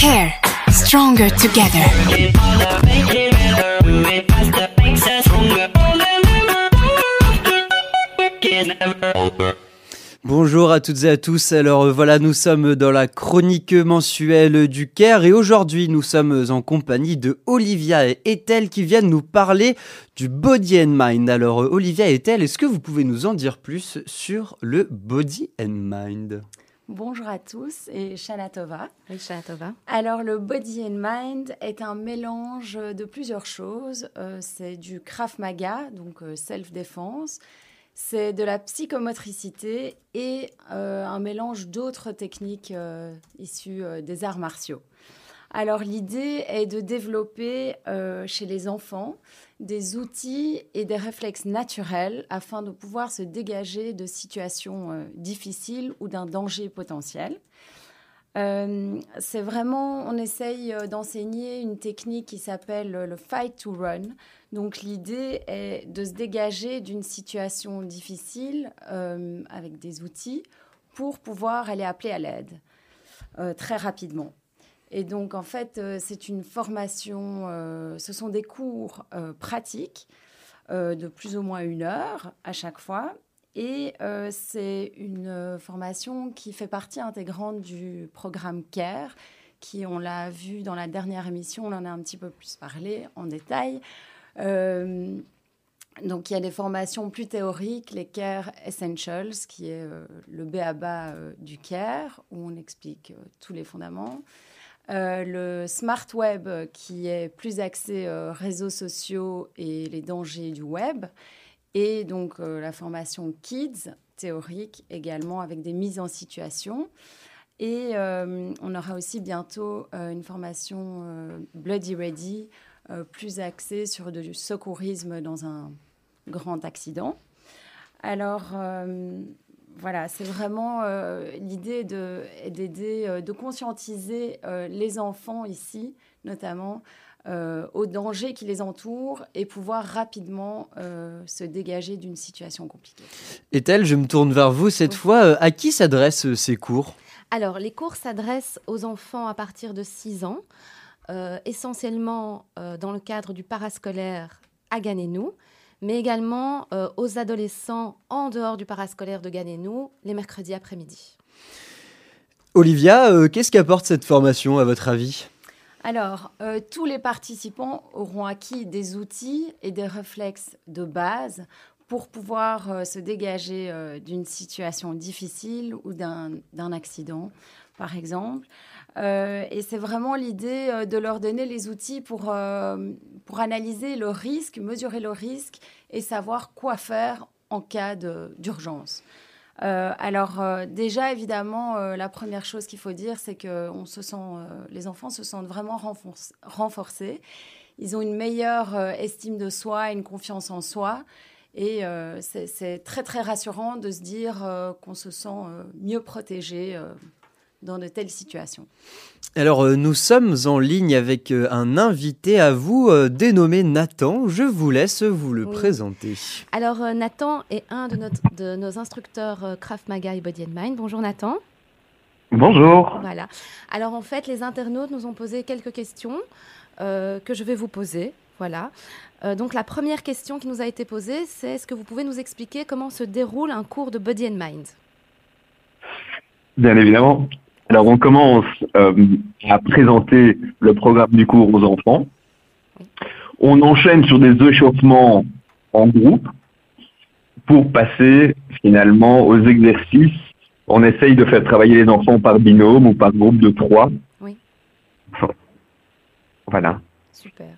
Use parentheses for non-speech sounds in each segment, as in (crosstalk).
Care, stronger together. Bonjour à toutes et à tous. Alors euh, voilà, nous sommes dans la chronique mensuelle du Caire et aujourd'hui nous sommes en compagnie de Olivia et Ethel qui viennent nous parler du Body and Mind. Alors euh, Olivia et Ethel, est-ce que vous pouvez nous en dire plus sur le Body and Mind? Bonjour à tous et Shana Tova. Oui, Shana Tova. Alors, le Body and Mind est un mélange de plusieurs choses. Euh, c'est du Krav Maga, donc self-défense. C'est de la psychomotricité et euh, un mélange d'autres techniques euh, issues euh, des arts martiaux. Alors l'idée est de développer chez les enfants des outils et des réflexes naturels afin de pouvoir se dégager de situations difficiles ou d'un danger potentiel. c'est vraiment, on essaye d'enseigner une technique qui s'appelle le fight to run. Donc l'idée est de se dégager d'une situation difficile euh, avec des outils pour pouvoir aller appeler à l'aide euh, très rapidement. Et donc en fait, euh, c'est une formation, ce sont des cours pratiques de plus ou moins une heure à chaque fois. Et c'est une formation qui fait partie intégrante du programme CARE, qui, on l'a vu dans la dernière émission, on en a un petit peu plus parlé en détail. Euh, donc il y a des formations plus théoriques, les CARE Essentials, qui est euh, le B.A.B.A. Euh, du CARE, où on explique tous les fondaments. le Smart Web, qui est plus axé réseaux sociaux et les dangers du web. Et donc la formation Kids, théorique également, avec des mises en situation. Et on aura aussi bientôt une formation Bloody Ready, euh, plus axé sur du secourisme dans un grand accident. Alors, euh, voilà, c'est vraiment euh, l'idée d'aider, de, conscientiser les enfants ici, notamment, aux dangers qui les entourent et pouvoir rapidement se dégager d'une situation compliquée. Ethel, je me tourne vers vous cette fois. À qui s'adressent ces cours? Alors, les cours s'adressent aux enfants à partir de 6 ans. Euh, essentiellement euh, dans le cadre du parascolaire à Ganenou, mais également euh, aux adolescents en dehors du parascolaire de Ganenou les mercredis après-midi. Olivia, qu'est-ce qu'apporte cette formation à votre avis? Alors, tous les participants auront acquis des outils et des réflexes de base pour pouvoir se dégager d'une situation difficile ou d'un accident, par exemple. Euh, et c'est vraiment l'idée euh, de leur donner les outils pour, euh, pour analyser le risque, mesurer le risque et savoir quoi faire en cas d'urgence. alors déjà, évidemment, la première chose qu'il faut dire, c'est que on se sent, les enfants se sentent vraiment renforcés. Ils ont une meilleure estime de soi, une confiance en soi. Et c'est très, très rassurant de se dire qu'on se sent mieux protégé dans de telles situations. Alors, euh, nous sommes en ligne avec euh, un invité à vous euh, dénommé Nathan. Je vous laisse vous le présenter. Alors, Nathan est un de, notre, de nos instructeurs Craft Maga et Body and Mind. Bonjour Nathan. Bonjour. Voilà. Alors, en fait, les internautes nous ont posé quelques questions que je vais vous poser. Voilà. donc, la première question qui nous a été posée, c'est est-ce que vous pouvez nous expliquer comment se déroule un cours de Body and Mind? Bien évidemment. Alors on commence euh, à présenter le programme du cours aux enfants. On enchaîne sur des échauffements en groupe pour passer finalement aux exercices. On essaye de faire travailler les enfants par binôme ou par groupe de trois. Oui. (laughs) Voilà. Super.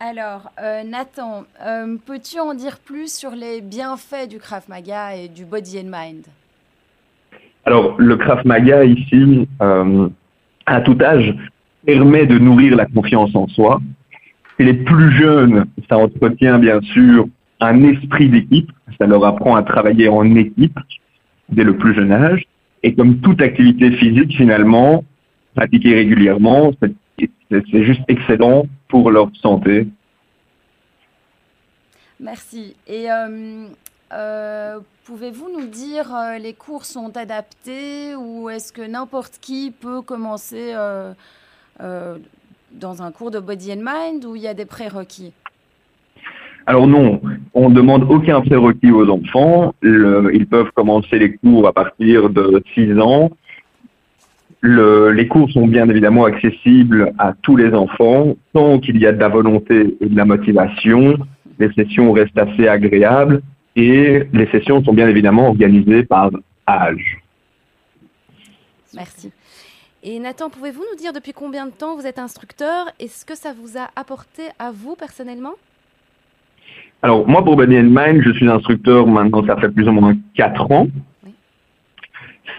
Alors, euh, Nathan, euh, peux-tu en dire plus sur les bienfaits du Krav Maga et du Body and Mind? Alors, le Krav Maga ici, euh, à tout âge, permet de nourrir la confiance en soi. Les plus jeunes, ça entretient bien sûr un esprit d'équipe, ça leur apprend à travailler en équipe dès le plus jeune âge. Et comme toute activité physique, finalement, pratiquée régulièrement, c'est juste excellent pour leur santé. Merci. Euh, Pouvez-vous nous dire les cours sont adaptés ou est-ce que n'importe qui peut commencer dans un cours de Body and Mind ou il y a des prérequis? Alors non, on ne demande aucun prérequis aux enfants. ils peuvent commencer les cours à partir de 6 ans. les cours sont bien évidemment accessibles à tous les enfants, tant qu'il y a de la volonté et de la motivation. Les sessions restent assez agréables et les sessions sont bien évidemment organisées par âge. Merci. Et Nathan, pouvez-vous nous dire depuis combien de temps vous êtes instructeur? Et ce que ça vous a apporté à vous personnellement? Alors, moi, pour and Mind, je suis instructeur maintenant, ça fait plus ou moins 4 ans.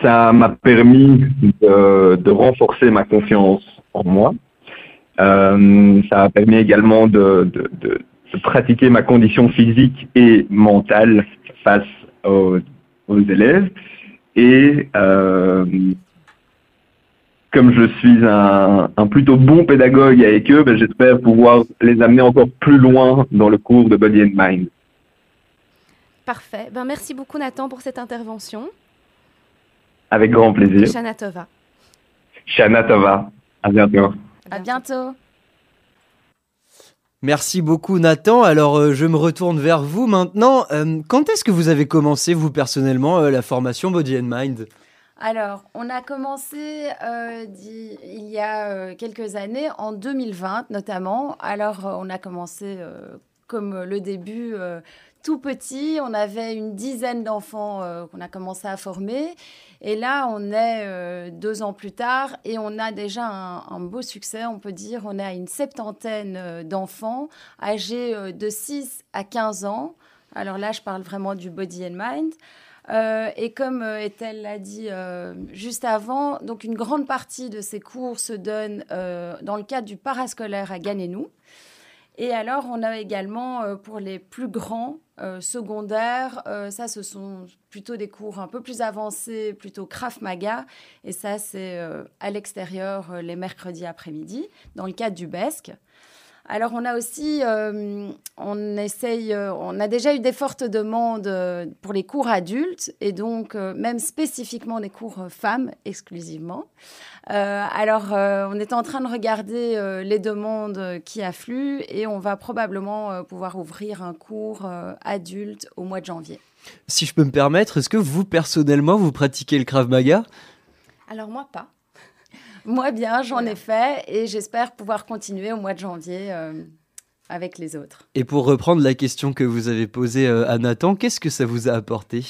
Ça m'a permis de, renforcer ma confiance en moi. Euh, ça m'a permis également de, pratiquer ma condition physique et mentale face aux, élèves. Et euh, comme je suis un, plutôt bon pédagogue avec eux, ben, j'espère pouvoir les amener encore plus loin dans le cours de Body and Mind. Parfait. Ben, merci beaucoup Nathan pour cette intervention. Avec grand plaisir. Shana Tova. Shana Tova. À bientôt. À bientôt. Merci beaucoup Nathan. Alors euh, je me retourne vers vous maintenant. Euh, quand est-ce que vous avez commencé vous personnellement euh, la formation Body and Mind? Alors, on a commencé il y a quelques années, en 2020 notamment. Alors, on a commencé comme le début tout petit. On avait une dizaine d'enfants qu'on a commencé à former. Et là, on est deux ans plus tard et on a déjà un, beau succès, on peut dire. On a une septantaine d'enfants âgés de 6 à 15 ans. Alors là, je parle vraiment du body and mind. Euh, et comme euh, Ethel l'a dit euh, juste avant, donc une grande partie de ces cours se donnent dans le cadre du parascolaire à Ganenou. Et alors, on a également pour les plus grands secondaires, ça, ce sont plutôt des cours un peu plus avancés, plutôt Krav Maga. Et ça, c'est à l'extérieur les mercredis après-midi, dans le cadre du BESC. Alors on a aussi, euh, on essaye, euh, on a déjà eu des fortes demandes euh, pour les cours adultes et donc même spécifiquement des cours femmes exclusivement. alors on est en train de regarder les demandes qui affluent et on va probablement pouvoir ouvrir un cours adulte au mois de janvier. Si je peux me permettre, est-ce que vous personnellement vous pratiquez le Krav Maga? Alors moi pas. Moi, bien, j'en ai fait et j'espère pouvoir continuer au mois de janvier euh, avec les autres. Et pour reprendre la question que vous avez posée euh, à Nathan, qu'est-ce que ça vous a apporté?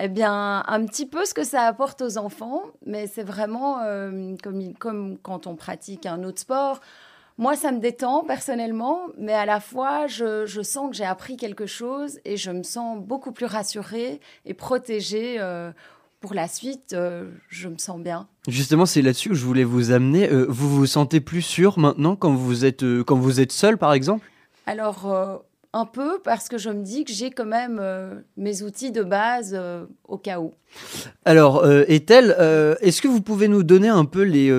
Eh bien, un petit peu ce que ça apporte aux enfants, mais c'est vraiment euh, comme, comme quand on pratique un autre sport. Moi, ça me détend personnellement, mais à la fois, je, je sens que j'ai appris quelque chose et je me sens beaucoup plus rassurée et protégée pour la suite, euh, je me sens bien. Justement, c'est là-dessus que je voulais vous amener. Euh, vous vous sentez plus sûr maintenant quand vous êtes, euh, quand vous êtes seul, par exemple? Alors, un peu, parce que je me dis que j'ai quand même mes outils de base au cas où. Alors, Ethel, est-ce que vous pouvez nous donner un peu les,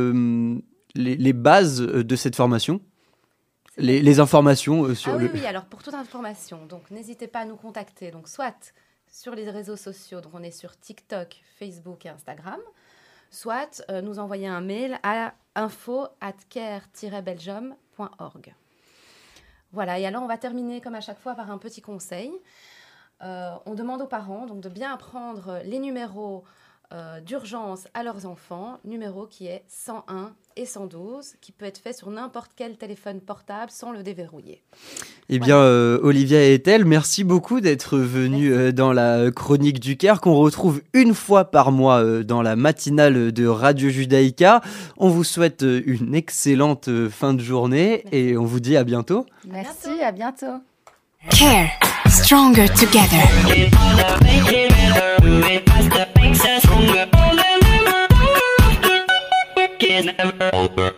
les, les, bases de cette formation? Les, les, informations sur ah, le... Oui, oui, alors pour toute information, donc n'hésitez pas à nous contacter. Donc soit sur les réseaux sociaux. Donc, on est sur TikTok, Facebook et Instagram. Soit euh, nous envoyer un mail à info at care-belgium.org. Voilà, et alors on va terminer comme à chaque fois par un petit conseil. Euh, on demande aux parents donc de bien apprendre les numéros euh, d'urgence à leurs enfants, numéro qui est 101 et 112, qui peut être fait sur n'importe quel téléphone portable sans le déverrouiller. Eh bien, euh, Olivia et Ethel, merci beaucoup d'être venus euh, dans la chronique du Caire qu'on retrouve une fois par mois dans la matinale de Radio Judaïka. On vous souhaite une excellente fin de journée et on vous dit à bientôt. Merci, à bientôt. Care, stronger together. is never over.